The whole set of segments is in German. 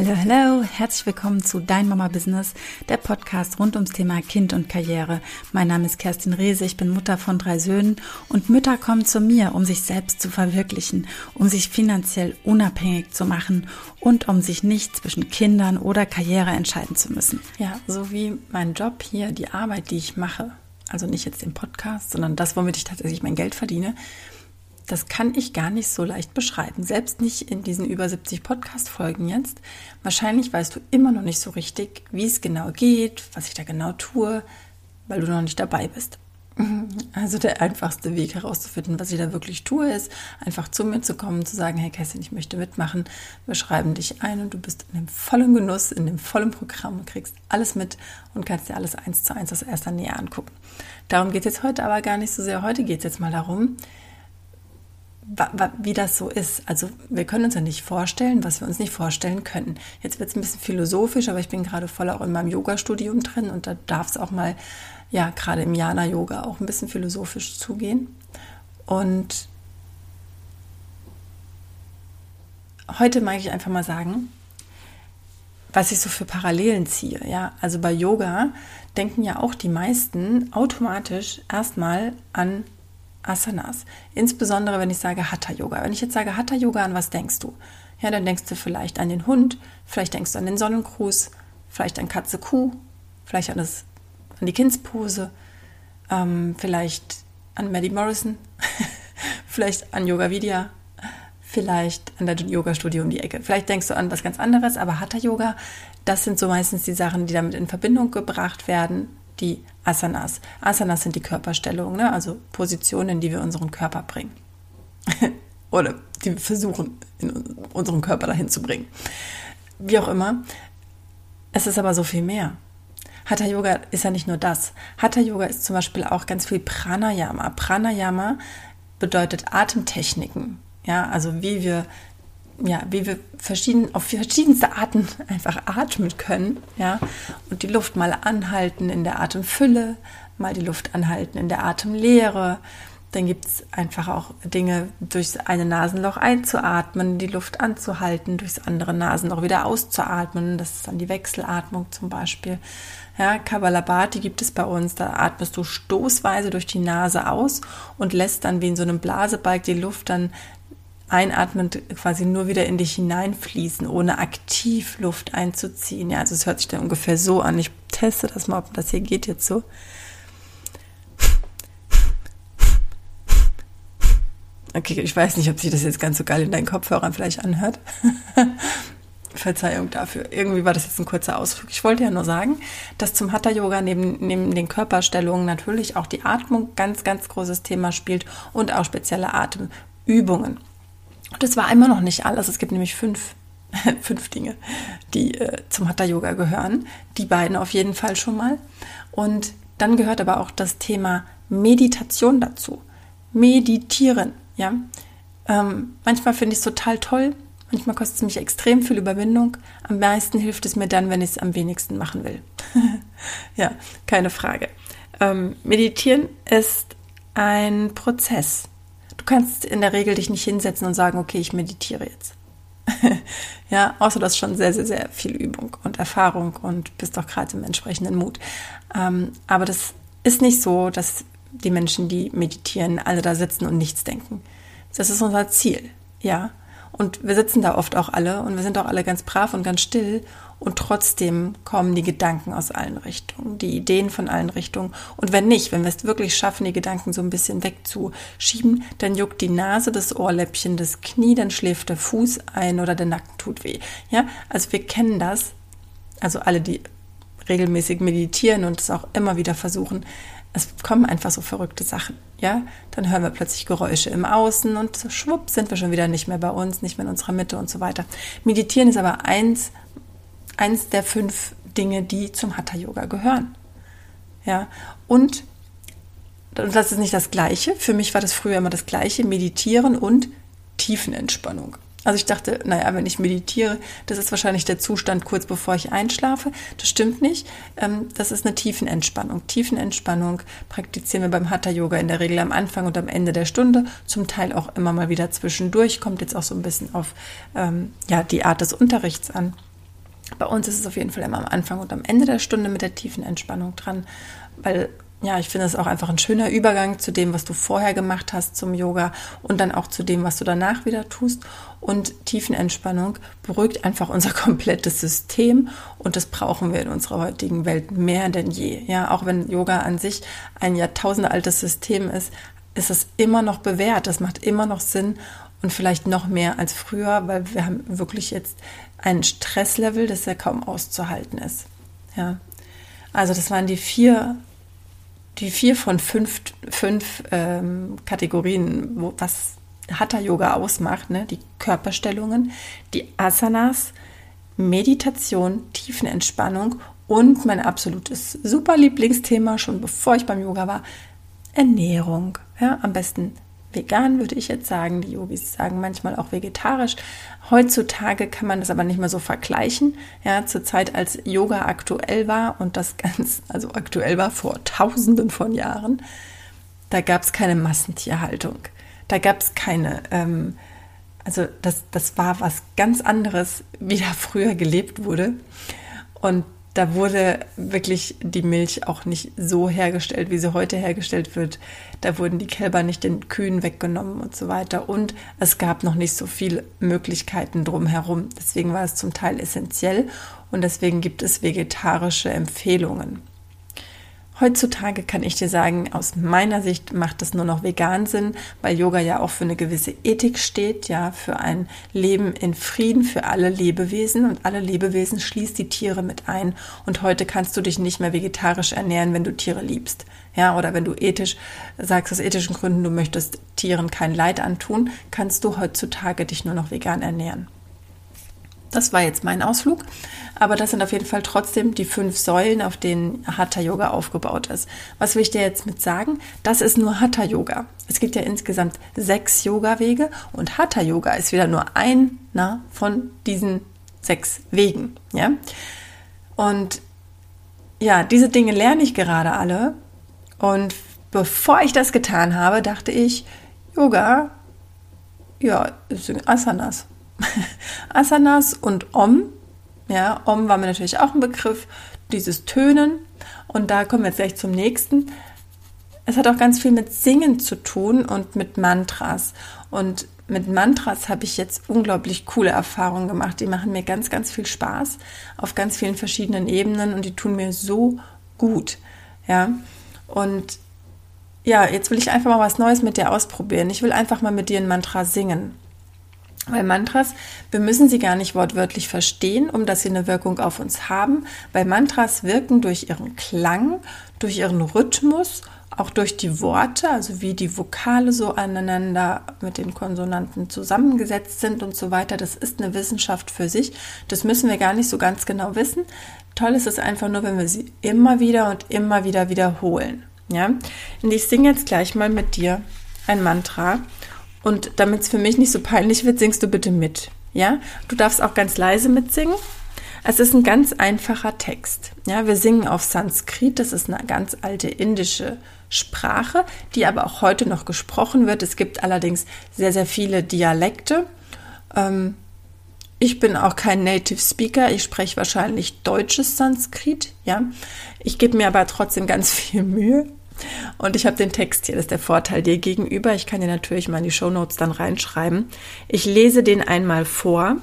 Hallo, hallo, herzlich willkommen zu Dein Mama Business, der Podcast rund ums Thema Kind und Karriere. Mein Name ist Kerstin Rehse, ich bin Mutter von drei Söhnen und Mütter kommen zu mir, um sich selbst zu verwirklichen, um sich finanziell unabhängig zu machen und um sich nicht zwischen Kindern oder Karriere entscheiden zu müssen. Ja, so wie mein Job hier, die Arbeit, die ich mache, also nicht jetzt den Podcast, sondern das, womit ich tatsächlich mein Geld verdiene, das kann ich gar nicht so leicht beschreiben. Selbst nicht in diesen über 70 Podcast-Folgen jetzt. Wahrscheinlich weißt du immer noch nicht so richtig, wie es genau geht, was ich da genau tue, weil du noch nicht dabei bist. Also der einfachste Weg herauszufinden, was ich da wirklich tue, ist einfach zu mir zu kommen, zu sagen, hey Kerstin, ich möchte mitmachen. Wir schreiben dich ein und du bist in dem vollen Genuss, in dem vollen Programm und kriegst alles mit und kannst dir alles eins zu eins aus erster Nähe angucken. Darum geht es jetzt heute aber gar nicht so sehr. Heute geht es jetzt mal darum, wie das so ist. Also wir können uns ja nicht vorstellen, was wir uns nicht vorstellen können. Jetzt wird es ein bisschen philosophisch, aber ich bin gerade voll auch in meinem Yoga-Studium drin und da darf es auch mal, ja, gerade im Jana-Yoga auch ein bisschen philosophisch zugehen. Und heute mag ich einfach mal sagen, was ich so für Parallelen ziehe. Ja, also bei Yoga denken ja auch die meisten automatisch erstmal an Asanas. Insbesondere, wenn ich sage Hatha Yoga. Wenn ich jetzt sage Hatha Yoga, an was denkst du? Ja, dann denkst du vielleicht an den Hund, vielleicht denkst du an den Sonnengruß, vielleicht an Katze Kuh, vielleicht an, das, an die Kindspose, ähm, vielleicht an Maddie Morrison, vielleicht an Yoga Vidya, vielleicht an der Yoga-Studio um die Ecke. Vielleicht denkst du an was ganz anderes, aber Hatha Yoga, das sind so meistens die Sachen, die damit in Verbindung gebracht werden die Asanas. Asanas sind die Körperstellungen, ne? also Positionen, die wir unseren Körper bringen. Oder die wir versuchen, in unseren Körper dahin zu bringen. Wie auch immer. Es ist aber so viel mehr. Hatha Yoga ist ja nicht nur das. Hatha Yoga ist zum Beispiel auch ganz viel Pranayama. Pranayama bedeutet Atemtechniken. Ja, also wie wir ja, wie wir verschieden, auf verschiedenste Arten einfach atmen können, ja, und die Luft mal anhalten in der Atemfülle, mal die Luft anhalten in der Atemleere. Dann gibt es einfach auch Dinge, durchs eine Nasenloch einzuatmen, die Luft anzuhalten, durchs andere Nasenloch wieder auszuatmen. Das ist dann die Wechselatmung zum Beispiel. Ja, Kabbalabhati gibt es bei uns. Da atmest du stoßweise durch die Nase aus und lässt dann wie in so einem Blasebalg die Luft dann einatmend quasi nur wieder in dich hineinfließen, ohne aktiv Luft einzuziehen. Ja, also es hört sich dann ungefähr so an. Ich teste das mal, ob das hier geht jetzt so. Okay, ich weiß nicht, ob sich das jetzt ganz so geil in deinen Kopfhörern vielleicht anhört. Verzeihung dafür. Irgendwie war das jetzt ein kurzer Ausflug. Ich wollte ja nur sagen, dass zum Hatha-Yoga neben, neben den Körperstellungen natürlich auch die Atmung ganz, ganz großes Thema spielt und auch spezielle Atemübungen. Und das war immer noch nicht alles. Es gibt nämlich fünf, fünf Dinge, die äh, zum Hatha Yoga gehören. Die beiden auf jeden Fall schon mal. Und dann gehört aber auch das Thema Meditation dazu. Meditieren, ja. Ähm, manchmal finde ich es total toll. Manchmal kostet es mich extrem viel Überwindung. Am meisten hilft es mir dann, wenn ich es am wenigsten machen will. ja, keine Frage. Ähm, meditieren ist ein Prozess. Kannst in der Regel dich nicht hinsetzen und sagen, okay, ich meditiere jetzt. ja, außer du hast schon sehr, sehr, sehr viel Übung und Erfahrung und bist auch gerade im entsprechenden Mut. Ähm, aber das ist nicht so, dass die Menschen, die meditieren, alle da sitzen und nichts denken. Das ist unser Ziel, ja. Und wir sitzen da oft auch alle und wir sind auch alle ganz brav und ganz still und trotzdem kommen die Gedanken aus allen Richtungen, die Ideen von allen Richtungen. Und wenn nicht, wenn wir es wirklich schaffen, die Gedanken so ein bisschen wegzuschieben, dann juckt die Nase, das Ohrläppchen, das Knie, dann schläft der Fuß ein oder der Nacken tut weh. Ja, also wir kennen das. Also alle, die regelmäßig meditieren und es auch immer wieder versuchen, es kommen einfach so verrückte Sachen, ja? Dann hören wir plötzlich Geräusche im Außen und schwupp sind wir schon wieder nicht mehr bei uns, nicht mehr in unserer Mitte und so weiter. Meditieren ist aber eins eins der fünf Dinge, die zum Hatha Yoga gehören. Ja, und das ist nicht das Gleiche. Für mich war das früher immer das Gleiche: Meditieren und Tiefenentspannung. Also ich dachte, naja, wenn ich meditiere, das ist wahrscheinlich der Zustand kurz bevor ich einschlafe. Das stimmt nicht. Ähm, das ist eine Tiefenentspannung. Tiefenentspannung praktizieren wir beim Hatha Yoga in der Regel am Anfang und am Ende der Stunde, zum Teil auch immer mal wieder zwischendurch. Kommt jetzt auch so ein bisschen auf ähm, ja, die Art des Unterrichts an. Bei uns ist es auf jeden Fall immer am Anfang und am Ende der Stunde mit der tiefen Entspannung dran, weil ja, ich finde es auch einfach ein schöner Übergang zu dem, was du vorher gemacht hast zum Yoga und dann auch zu dem, was du danach wieder tust. Und Tiefenentspannung beruhigt einfach unser komplettes System und das brauchen wir in unserer heutigen Welt mehr denn je. Ja, auch wenn Yoga an sich ein jahrtausendealtes System ist, ist es immer noch bewährt. Das macht immer noch Sinn und vielleicht noch mehr als früher, weil wir haben wirklich jetzt ein Stresslevel, das ja kaum auszuhalten ist. Ja. Also das waren die vier die vier von fünf, fünf ähm, Kategorien, wo, was Hatha-Yoga ausmacht, ne? die Körperstellungen, die Asanas, Meditation, Tiefenentspannung und mein absolutes super Lieblingsthema, schon bevor ich beim Yoga war, Ernährung. Ja, am besten vegan, würde ich jetzt sagen. Die Yogis sagen manchmal auch vegetarisch. Heutzutage kann man das aber nicht mehr so vergleichen. Ja, zur Zeit, als Yoga aktuell war und das ganz, also aktuell war vor tausenden von Jahren, da gab es keine Massentierhaltung. Da gab es keine, ähm, also das, das war was ganz anderes, wie da früher gelebt wurde. Und da wurde wirklich die Milch auch nicht so hergestellt, wie sie heute hergestellt wird. Da wurden die Kälber nicht den Kühen weggenommen und so weiter. Und es gab noch nicht so viele Möglichkeiten drumherum. Deswegen war es zum Teil essentiell und deswegen gibt es vegetarische Empfehlungen. Heutzutage kann ich dir sagen, aus meiner Sicht macht es nur noch vegan Sinn, weil Yoga ja auch für eine gewisse Ethik steht, ja, für ein Leben in Frieden für alle Lebewesen und alle Lebewesen schließt die Tiere mit ein. Und heute kannst du dich nicht mehr vegetarisch ernähren, wenn du Tiere liebst. Ja, oder wenn du ethisch sagst, aus ethischen Gründen, du möchtest Tieren kein Leid antun, kannst du heutzutage dich nur noch vegan ernähren. Das war jetzt mein Ausflug, aber das sind auf jeden Fall trotzdem die fünf Säulen, auf denen Hatha Yoga aufgebaut ist. Was will ich dir jetzt mit sagen? Das ist nur Hatha Yoga. Es gibt ja insgesamt sechs Yoga-Wege und Hatha Yoga ist wieder nur einer von diesen sechs Wegen. Ja? Und ja, diese Dinge lerne ich gerade alle. Und bevor ich das getan habe, dachte ich, Yoga, ja, ist Asanas. Asanas und Om. Ja, Om war mir natürlich auch ein Begriff, dieses Tönen. Und da kommen wir jetzt gleich zum nächsten. Es hat auch ganz viel mit Singen zu tun und mit Mantras. Und mit Mantras habe ich jetzt unglaublich coole Erfahrungen gemacht. Die machen mir ganz, ganz viel Spaß auf ganz vielen verschiedenen Ebenen und die tun mir so gut. Ja, und ja, jetzt will ich einfach mal was Neues mit dir ausprobieren. Ich will einfach mal mit dir ein Mantra singen. Weil Mantras, wir müssen sie gar nicht wortwörtlich verstehen, um dass sie eine Wirkung auf uns haben, weil Mantras wirken durch ihren Klang, durch ihren Rhythmus, auch durch die Worte, also wie die Vokale so aneinander mit den Konsonanten zusammengesetzt sind und so weiter. Das ist eine Wissenschaft für sich. Das müssen wir gar nicht so ganz genau wissen. Toll ist es einfach nur, wenn wir sie immer wieder und immer wieder wiederholen. Ja, und ich singe jetzt gleich mal mit dir ein Mantra und damit es für mich nicht so peinlich wird, singst du bitte mit. Ja, du darfst auch ganz leise mitsingen. Es ist ein ganz einfacher Text. Ja, wir singen auf Sanskrit. Das ist eine ganz alte indische Sprache, die aber auch heute noch gesprochen wird. Es gibt allerdings sehr, sehr viele Dialekte. Ähm, ich bin auch kein Native Speaker. Ich spreche wahrscheinlich deutsches Sanskrit. Ja, ich gebe mir aber trotzdem ganz viel Mühe. Und ich habe den Text hier, das ist der Vorteil dir gegenüber. Ich kann dir natürlich mal in die Show Notes dann reinschreiben. Ich lese den einmal vor.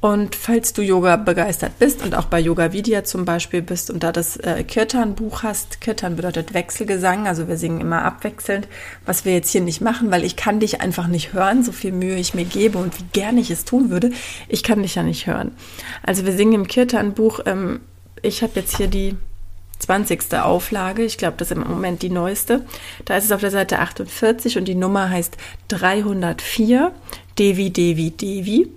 Und falls du Yoga begeistert bist und auch bei Yoga Vidya zum Beispiel bist und da das äh, Kirtan-Buch hast, Kirtan bedeutet Wechselgesang, also wir singen immer abwechselnd, was wir jetzt hier nicht machen, weil ich kann dich einfach nicht hören, so viel Mühe ich mir gebe und wie gerne ich es tun würde, ich kann dich ja nicht hören. Also wir singen im Kirtan-Buch, ähm, ich habe jetzt hier die 20. Auflage. Ich glaube, das ist im Moment die neueste. Da ist es auf der Seite 48 und die Nummer heißt 304 Devi Devi Devi.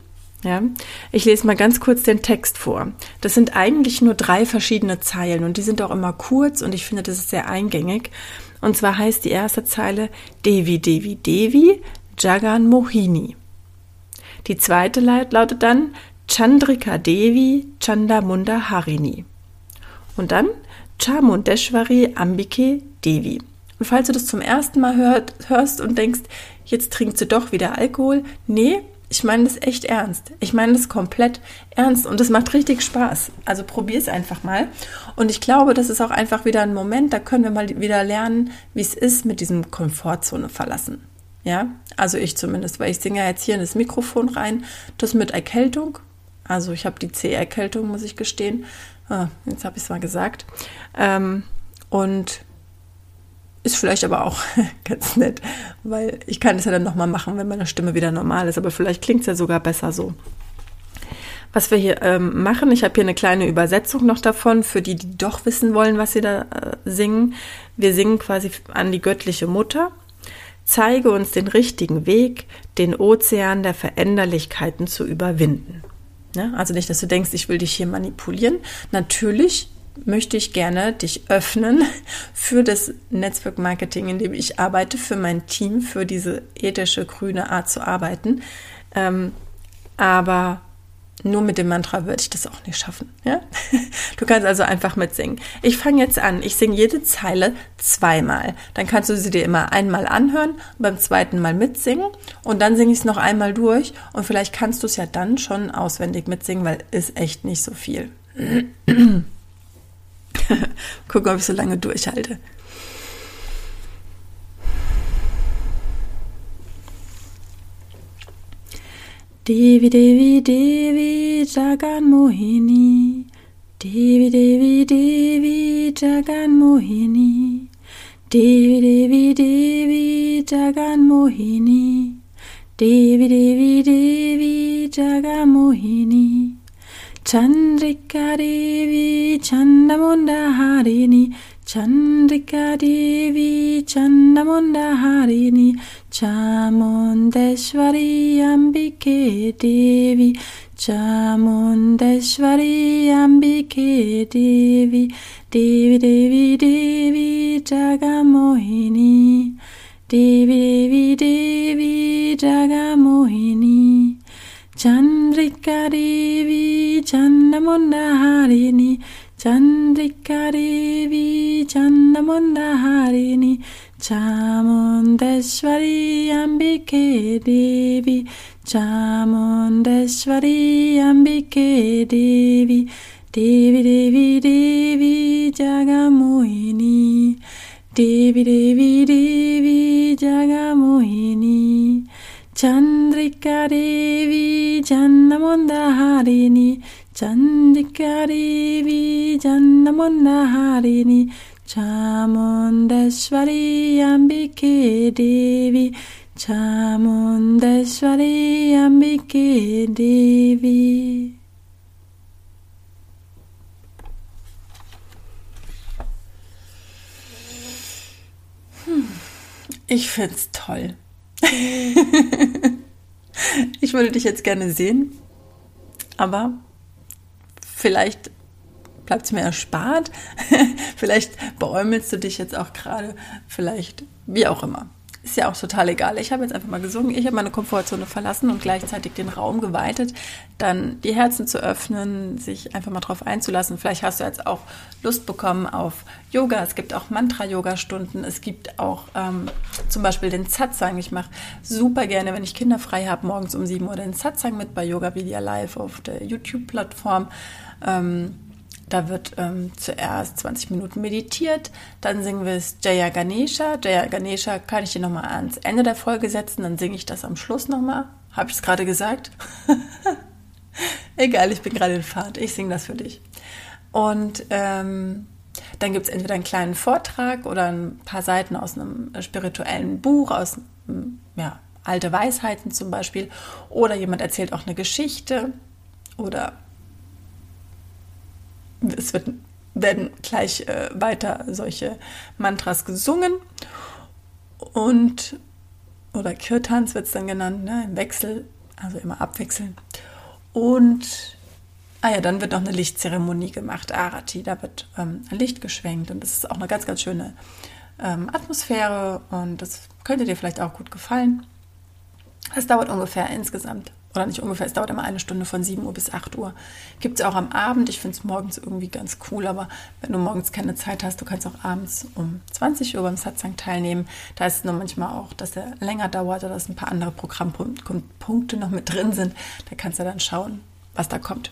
Ja, ich lese mal ganz kurz den Text vor. Das sind eigentlich nur drei verschiedene Zeilen und die sind auch immer kurz und ich finde, das ist sehr eingängig. Und zwar heißt die erste Zeile Devi Devi Devi Jagan Mohini. Die zweite lautet dann Chandrika Devi Chandamunda Harini. Und dann Chamundeshwari Ambike Devi. Und falls du das zum ersten Mal hört, hörst und denkst, jetzt trinkt sie doch wieder Alkohol, nee, ich meine das echt ernst. Ich meine das komplett ernst und es macht richtig Spaß. Also probier es einfach mal. Und ich glaube, das ist auch einfach wieder ein Moment, da können wir mal wieder lernen, wie es ist, mit diesem Komfortzone verlassen. Ja, also ich zumindest, weil ich singe ja jetzt hier in das Mikrofon rein, das mit Erkältung. Also ich habe die C-Erkältung, muss ich gestehen. Ah, jetzt habe ich es mal gesagt. Ähm, und ist vielleicht aber auch ganz nett, weil ich kann es ja dann nochmal machen, wenn meine Stimme wieder normal ist. Aber vielleicht klingt es ja sogar besser so. Was wir hier ähm, machen, ich habe hier eine kleine Übersetzung noch davon, für die, die doch wissen wollen, was sie da äh, singen. Wir singen quasi an die göttliche Mutter. Zeige uns den richtigen Weg, den Ozean der Veränderlichkeiten zu überwinden. Ja, also nicht, dass du denkst, ich will dich hier manipulieren. Natürlich möchte ich gerne dich öffnen für das Netzwerkmarketing, in dem ich arbeite, für mein Team, für diese ethische, grüne Art zu arbeiten. Ähm, aber nur mit dem Mantra würde ich das auch nicht schaffen. Ja? Du kannst also einfach mitsingen. Ich fange jetzt an. Ich singe jede Zeile zweimal. Dann kannst du sie dir immer einmal anhören, beim zweiten Mal mitsingen und dann singe ich es noch einmal durch und vielleicht kannst du es ja dann schon auswendig mitsingen, weil ist echt nicht so viel. Gucken, ob ich so lange durchhalte. Devi Devi Devi Jagan Mohini Devi Devi Devi Jagan Mohini Devi Devi Devi Jagan Mohini Devi Devi Devi Jagan Mohini Chandrika Devi Chandamunda Harini Chandrika Devi Chandamunda Harini Chamundeshwari Ambike Devi. Chamundeshwari Ambike Devi. Devi Devi Devi Jagamohini. Devi Devi Devi Jagamohini. Chandrika Devi Chandamundaharini. Chandrika Devi Chandamundaharini Chamundeshwari Ambike Devi Chamundeshwari Ambike Devi Devi Devi Devi Jagamohini. Devi Devi Devi Jagamohini. Chandrika Devi Jannamundaharini Chandrika Devi Jannamundaharini Chamundeshwari Ambike Devi Chamundeshwari Ambike Devi hm, Ich find's toll. ich würde dich jetzt gerne sehen, aber vielleicht bleibt es mir erspart. vielleicht beäumelst du dich jetzt auch gerade, vielleicht wie auch immer ist ja auch total egal. Ich habe jetzt einfach mal gesungen, ich habe meine Komfortzone verlassen und gleichzeitig den Raum geweitet, dann die Herzen zu öffnen, sich einfach mal drauf einzulassen. Vielleicht hast du jetzt auch Lust bekommen auf Yoga. Es gibt auch Mantra-Yoga-Stunden. Es gibt auch ähm, zum Beispiel den Satsang. Ich mache super gerne, wenn ich Kinder frei habe, morgens um 7 Uhr den Satsang mit bei Yoga Vidya Live auf der YouTube-Plattform. Ähm, da wird ähm, zuerst 20 Minuten meditiert, dann singen wir es Jaya Ganesha. Jaya Ganesha kann ich dir nochmal ans Ende der Folge setzen, dann singe ich das am Schluss nochmal. Habe ich es gerade gesagt? Egal, ich bin gerade in Fahrt, ich singe das für dich. Und ähm, dann gibt es entweder einen kleinen Vortrag oder ein paar Seiten aus einem spirituellen Buch, aus ja, alte Weisheiten zum Beispiel. Oder jemand erzählt auch eine Geschichte oder es wird, werden gleich äh, weiter solche Mantras gesungen und oder Kirtans wird es dann genannt, ne, im Wechsel, also immer abwechseln. Und ah ja, dann wird noch eine Lichtzeremonie gemacht, Arati, da wird ähm, ein Licht geschwenkt und das ist auch eine ganz, ganz schöne ähm, Atmosphäre und das könnte dir vielleicht auch gut gefallen. Es dauert ungefähr insgesamt Oder nicht ungefähr, es dauert immer eine Stunde von 7 Uhr bis 8 Uhr. Gibt es auch am Abend. Ich finde es morgens irgendwie ganz cool, aber wenn du morgens keine Zeit hast, du kannst auch abends um 20 Uhr beim Satsang teilnehmen. Da ist es nur manchmal auch, dass der länger dauert oder dass ein paar andere Programmpunkte noch mit drin sind. Da kannst du dann schauen, was da kommt.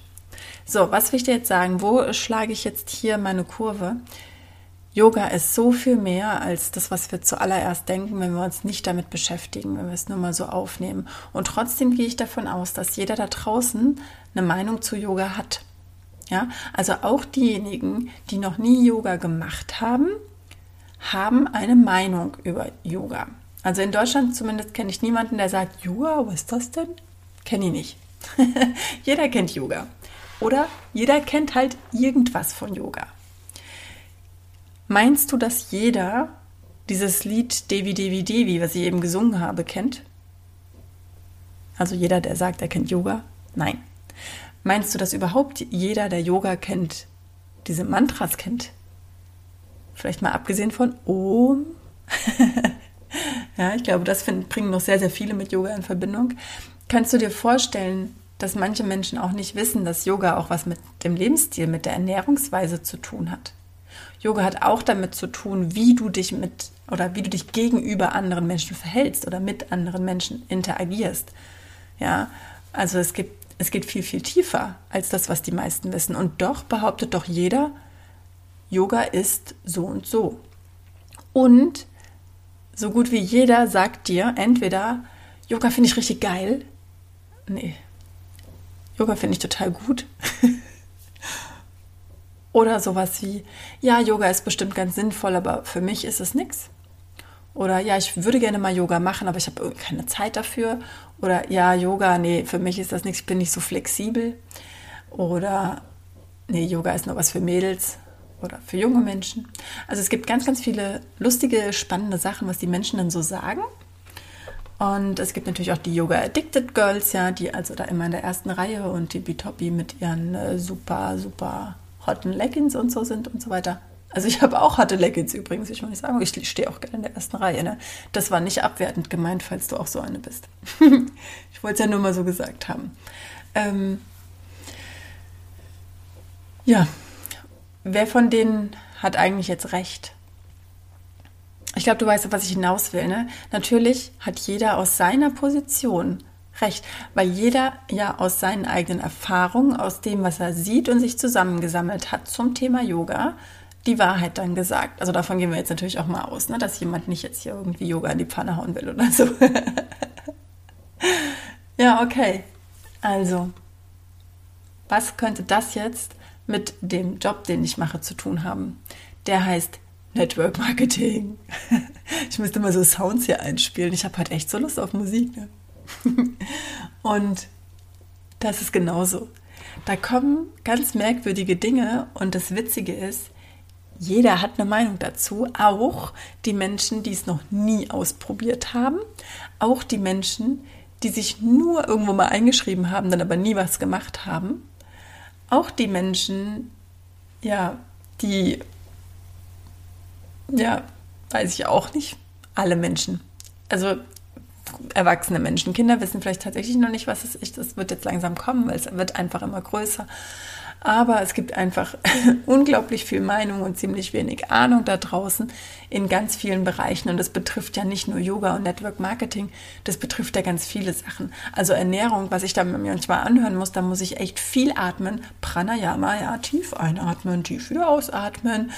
So, was will ich dir jetzt sagen? Wo schlage ich jetzt hier meine Kurve? Yoga ist so viel mehr als das, was wir zuallererst denken, wenn wir uns nicht damit beschäftigen, wenn wir es nur mal so aufnehmen. Und trotzdem gehe ich davon aus, dass jeder da draußen eine Meinung zu Yoga hat. Ja, also auch diejenigen, die noch nie Yoga gemacht haben, haben eine Meinung über Yoga. Also in Deutschland zumindest kenne ich niemanden, der sagt, Yoga, was ist das denn? Kenne ich nicht. jeder kennt Yoga. Oder jeder kennt halt irgendwas von Yoga. Meinst du, dass jeder dieses Lied Devi Devi Devi, was ich eben gesungen habe, kennt? Also jeder, der sagt, er kennt Yoga? Nein. Meinst du, dass überhaupt jeder, der Yoga kennt, diese Mantras kennt? Vielleicht mal abgesehen von Om. ja, ich glaube, das find, bringen noch sehr, sehr viele mit Yoga in Verbindung. Kannst du dir vorstellen, dass manche Menschen auch nicht wissen, dass Yoga auch was mit dem Lebensstil, mit der Ernährungsweise zu tun hat? Yoga hat auch damit zu tun, wie du dich mit oder wie du dich gegenüber anderen Menschen verhältst oder mit anderen Menschen interagierst. Ja, also es gibt, es geht viel, viel tiefer als das, was die meisten wissen. Und doch behauptet doch jeder, Yoga ist so und so. Und so gut wie jeder sagt dir entweder, Yoga finde ich richtig geil. Nee. Yoga finde ich total gut. Oder sowas wie, ja, Yoga ist bestimmt ganz sinnvoll, aber für mich ist es nichts. Oder ja, ich würde gerne mal Yoga machen, aber ich habe keine Zeit dafür. Oder ja, Yoga, nee, für mich ist das nichts, ich bin nicht so flexibel. Oder nee, Yoga ist nur was für Mädels oder für junge Menschen. Also es gibt ganz, ganz viele lustige, spannende Sachen, was die Menschen dann so sagen. Und es gibt natürlich auch die Yoga Addicted Girls, ja, die also da immer in der ersten Reihe und die Bitopi mit ihren äh, super, super hotten Leggings und so sind und so weiter. Also ich habe auch hotte Leggings übrigens, ich will nicht sagen, ich stehe auch gerne in der ersten Reihe. Ne? Das war nicht abwertend gemeint, falls du auch so eine bist. ich wollte es ja nur mal so gesagt haben. Ähm, ja, wer von denen hat eigentlich jetzt recht? Ich glaube, du weißt, was ich hinaus will. Ne? Natürlich hat jeder aus seiner Position recht, weil jeder ja aus seinen eigenen Erfahrungen, aus dem, was er sieht und sich zusammengesammelt hat zum Thema Yoga, die Wahrheit dann gesagt. Also davon gehen wir jetzt natürlich auch mal aus, ne, dass jemand nicht jetzt hier irgendwie Yoga in die Pfanne hauen will oder so. ja, okay. Also, was könnte das jetzt mit dem Job, den ich mache, zu tun haben? Der heißt Network Marketing. Ich müsste mal so Sounds hier einspielen. Ich habe halt echt so Lust auf Musik. Ne? und das ist genauso. Da kommen ganz merkwürdige Dinge und das Witzige ist, jeder hat eine Meinung dazu, auch die Menschen, die es noch nie ausprobiert haben, auch die Menschen, die sich nur irgendwo mal eingeschrieben haben, dann aber nie was gemacht haben, auch die Menschen, ja, die, ja, weiß ich auch nicht, alle Menschen. Also erwachsene Menschen. Kinder wissen vielleicht tatsächlich noch nicht, was es ist. Das wird jetzt langsam kommen, weil es wird einfach immer größer. Aber es gibt einfach unglaublich viel Meinung und ziemlich wenig Ahnung da draußen in ganz vielen Bereichen. Und das betrifft ja nicht nur Yoga und Network Marketing, das betrifft ja ganz viele Sachen. Also Ernährung, was ich da mir manchmal anhören muss, da muss ich echt viel atmen. Pranayama, ja, tief einatmen, tief wieder ausatmen.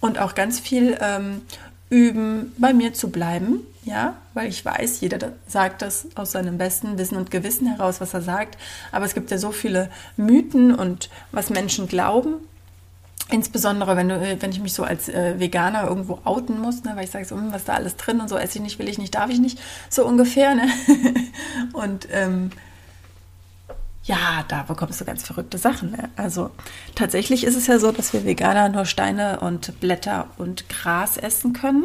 Und auch ganz viel ähm, üben, bei mir zu bleiben, ja, weil ich weiß, jeder sagt das aus seinem besten Wissen und Gewissen heraus, was er sagt. Aber es gibt ja so viele Mythen und was Menschen glauben. Insbesondere, wenn, du, wenn ich mich so als äh, Veganer irgendwo outen muss, ne, weil ich sage so, hm, was da alles drin und so, esse ich nicht, will ich nicht, darf ich nicht, so ungefähr. Ne? und ähm, ja, da bekommst du ganz verrückte Sachen. Ne? Also tatsächlich ist es ja so, dass wir Veganer nur Steine und Blätter und Gras essen können.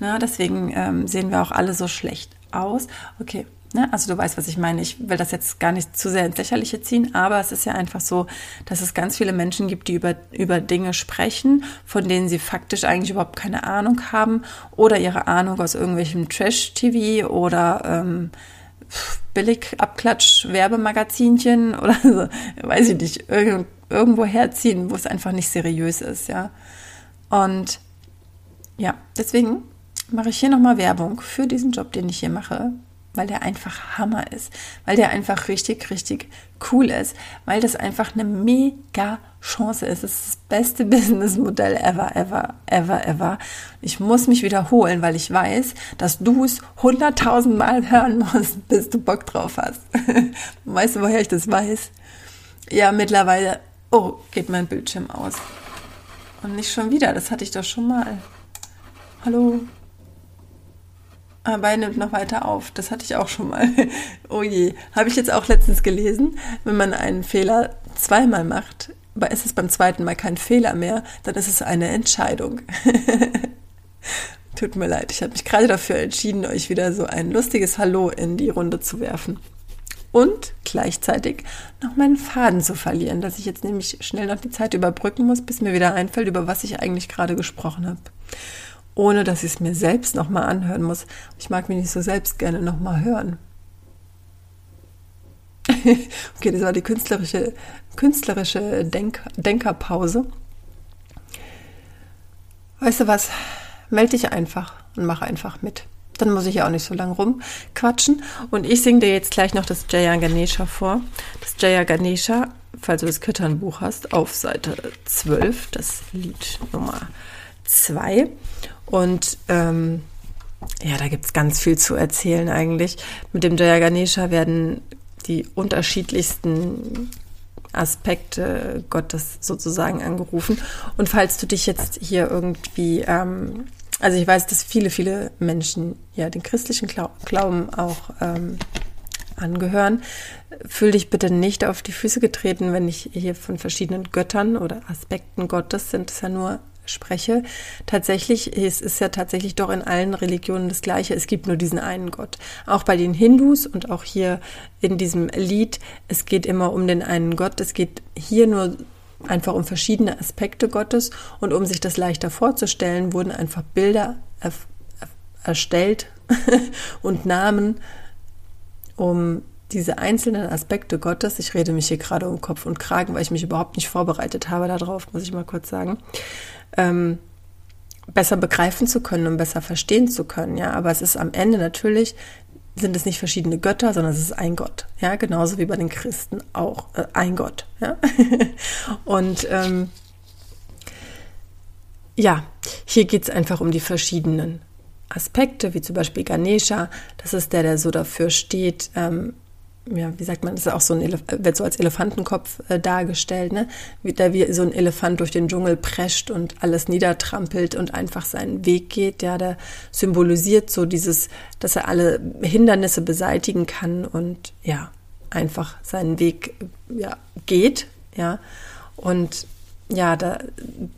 Ne? Deswegen ähm, sehen wir auch alle so schlecht aus. Okay, ne? also du weißt, was ich meine. Ich will das jetzt gar nicht zu sehr ins Lächerliche ziehen, aber es ist ja einfach so, dass es ganz viele Menschen gibt, die über, über Dinge sprechen, von denen sie faktisch eigentlich überhaupt keine Ahnung haben oder ihre Ahnung aus irgendwelchem Trash-TV oder ähm, Billig-Abklatsch-Werbemagazinchen oder so, weiß ich nicht, irgend, irgendwo herziehen, wo es einfach nicht seriös ist, ja. Und ja, deswegen mache ich hier nochmal Werbung für diesen Job, den ich hier mache, weil der einfach Hammer ist, weil der einfach richtig, richtig cool ist, weil das einfach eine mega Chance ist. Es ist das beste Businessmodell ever, ever, ever, ever. Ich muss mich wiederholen, weil ich weiß, dass du es hunderttausend Mal hören musst, bis du Bock drauf hast. weißt du, woher ich das weiß? Ja, mittlerweile, oh, geht mein Bildschirm aus. Und nicht schon wieder, das hatte ich doch schon mal. Hallo, aber er nimmt noch weiter auf. Das hatte ich auch schon mal. oh je. Habe ich jetzt auch letztens gelesen. Wenn man einen Fehler zweimal macht, ist es beim zweiten Mal kein Fehler mehr, dann ist es eine Entscheidung. Tut mir leid, ich habe mich gerade dafür entschieden, euch wieder so ein lustiges Hallo in die Runde zu werfen. Und gleichzeitig noch meinen Faden zu verlieren, dass ich jetzt nämlich schnell noch die Zeit überbrücken muss, bis mir wieder einfällt, über was ich eigentlich gerade gesprochen habe ohne dass ich es mir selbst nochmal anhören muss. Ich mag mich nicht so selbst gerne nochmal hören. okay, das war die künstlerische, künstlerische Denk Denkerpause. Weißt du was? Meld dich einfach und mach einfach mit. Dann muss ich ja auch nicht so lange rumquatschen. Und ich singe dir jetzt gleich noch das Jaya Ganesha vor. Das Jaya Ganesha, falls du das Kirtan-Buch hast, auf Seite 12, das Lied Nummer 2. Und ähm, ja, da gibt es ganz viel zu erzählen eigentlich. Mit dem Jaya Ganesha werden die unterschiedlichsten Aspekte Gottes sozusagen angerufen. Und falls du dich jetzt hier irgendwie, ähm, also ich weiß, dass viele, viele Menschen ja den christlichen Glauben auch ähm, angehören, fühl dich bitte nicht auf die Füße getreten, wenn ich hier von verschiedenen Göttern oder Aspekten Gottes sind es ja nur spreche. Tatsächlich, es ist ja tatsächlich doch in allen Religionen das Gleiche. Es gibt nur diesen einen Gott. Auch bei den Hindus und auch hier in diesem Lied, es geht immer um den einen Gott. Es geht hier nur einfach um verschiedene Aspekte Gottes und um sich das leichter vorzustellen, wurden einfach Bilder erstellt und Namen, um diese einzelnen Aspekte Gottes, ich rede mich hier gerade um Kopf und Kragen, weil ich mich überhaupt nicht vorbereitet habe darauf, muss ich mal kurz sagen, ähm, besser begreifen zu können und besser verstehen zu können. Ja, aber es ist am Ende natürlich sind es nicht verschiedene Götter, sondern es ist ein Gott. Ja, genauso wie bei den Christen auch äh, ein Gott. Ja, und ähm, ja, hier geht es einfach um die verschiedenen Aspekte, wie zum Beispiel Ganesha. Das ist der, der so dafür steht, ähm, ja, wie sagt man, das ist auch so ein Elef wird so als Elefantenkopf äh, dargestellt, ne? Wie der wie so ein Elefant durch den Dschungel prescht und alles niedertrampelt und einfach seinen Weg geht. Ja, der symbolisiert so dieses, dass er alle Hindernisse beseitigen kann und ja, einfach seinen Weg ja, geht, ja. Und ja, da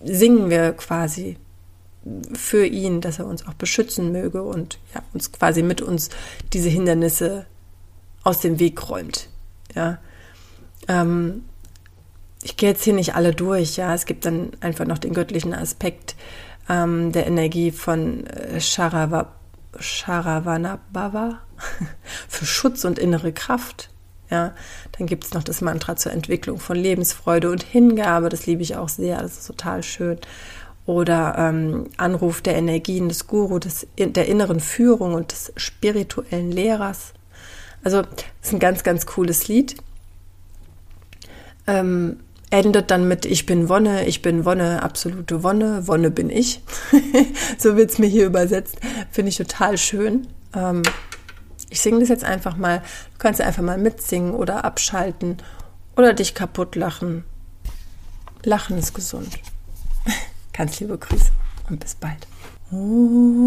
singen wir quasi für ihn, dass er uns auch beschützen möge und ja, uns quasi mit uns diese Hindernisse aus dem Weg räumt. Ja. Ähm, ich gehe jetzt hier nicht alle durch, ja. Es gibt dann einfach noch den göttlichen Aspekt ähm, der Energie von äh, Sharava, Sharavanabhava für Schutz und innere Kraft. Ja, dann gibt es noch das Mantra zur Entwicklung von Lebensfreude und Hingabe. Das liebe ich auch sehr. Das ist total schön. Oder ähm, Anruf der Energien des Guru, des, der inneren Führung und des spirituellen Lehrers. Also ist ein ganz, ganz cooles Lied. Ähm, endet dann mit Ich bin Wonne, ich bin Wonne, absolute Wonne, Wonne bin ich. so wird es mir hier übersetzt. Finde ich total schön. Ähm, ich singe das jetzt einfach mal. Du kannst einfach mal mitsingen oder abschalten oder dich kaputt lachen. Lachen ist gesund. Ganz liebe Grüße und bis bald. Jaya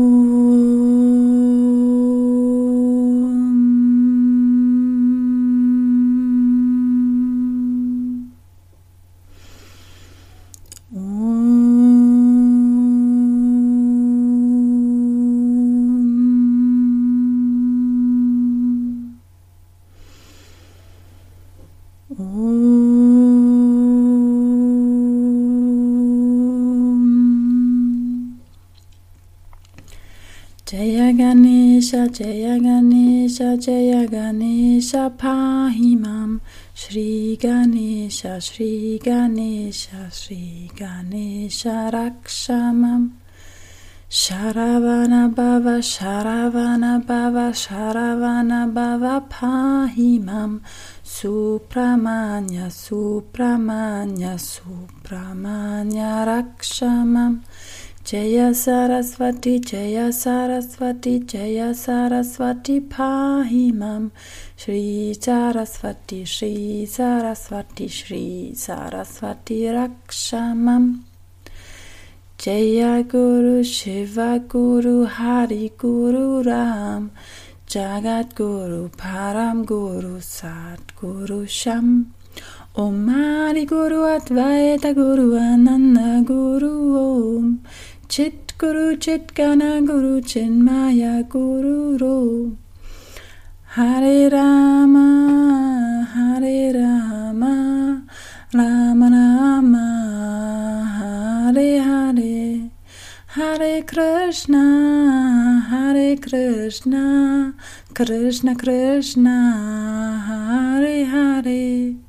Ganesha Jaya Ganesha Jaya Ganesha Pahimam. Shri Ganesha Shri Ganesha Shri Ganesha Rakshamam. Sharavana Bhava Sharavana Bhava Sharavana Bhava Pahimam. Supramanya Supramanya Supramanya Rakshamam Jaya Saraswati, Jaya Saraswati, Jaya Saraswati Pahimam Shri Saraswati, Shri Saraswati, Shri Saraswati Rakshamam Jaya Guru Shiva Guru Hari Guru Ram. Jagat Guru Param Guru Sat Guru Sham. Om Hari Guru Advaita Guru Ananda Guru Om Chit Guru Chit Gana Guru Chinmaya Guru Ro Hare Rama Hare Rama Rama Rama Hare Hare Hare Krishna Hare Krishna Krishna Krishna Hare Hare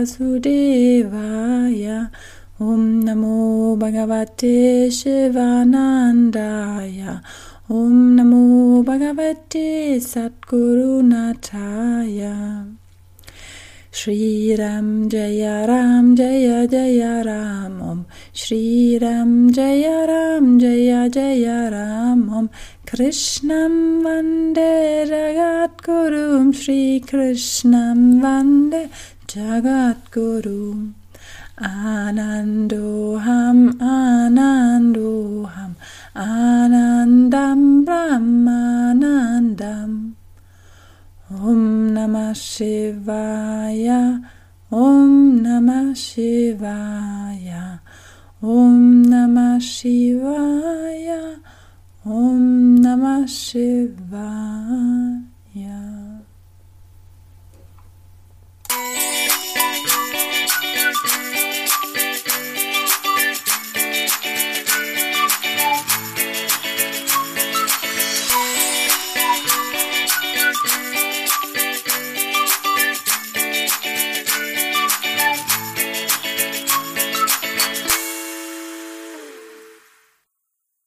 Vasudevaya Om Namo Bhagavate Shivanandaya Om Namo Bhagavate Satguru Nataya Shri Ram Jaya Ram Jaya Jaya Ram Om Shri Ram Jaya Ram Jaya Jaya Ram Om Krishnam Vande Jagat Guru Shri Krishnam Vande Jagat Guru. Anandoham Anandoham. Anandam Brahmanandam. Om Namah Shivaya Om Namah Shivaya. Om Namah Shivaya Om Namah Shivaya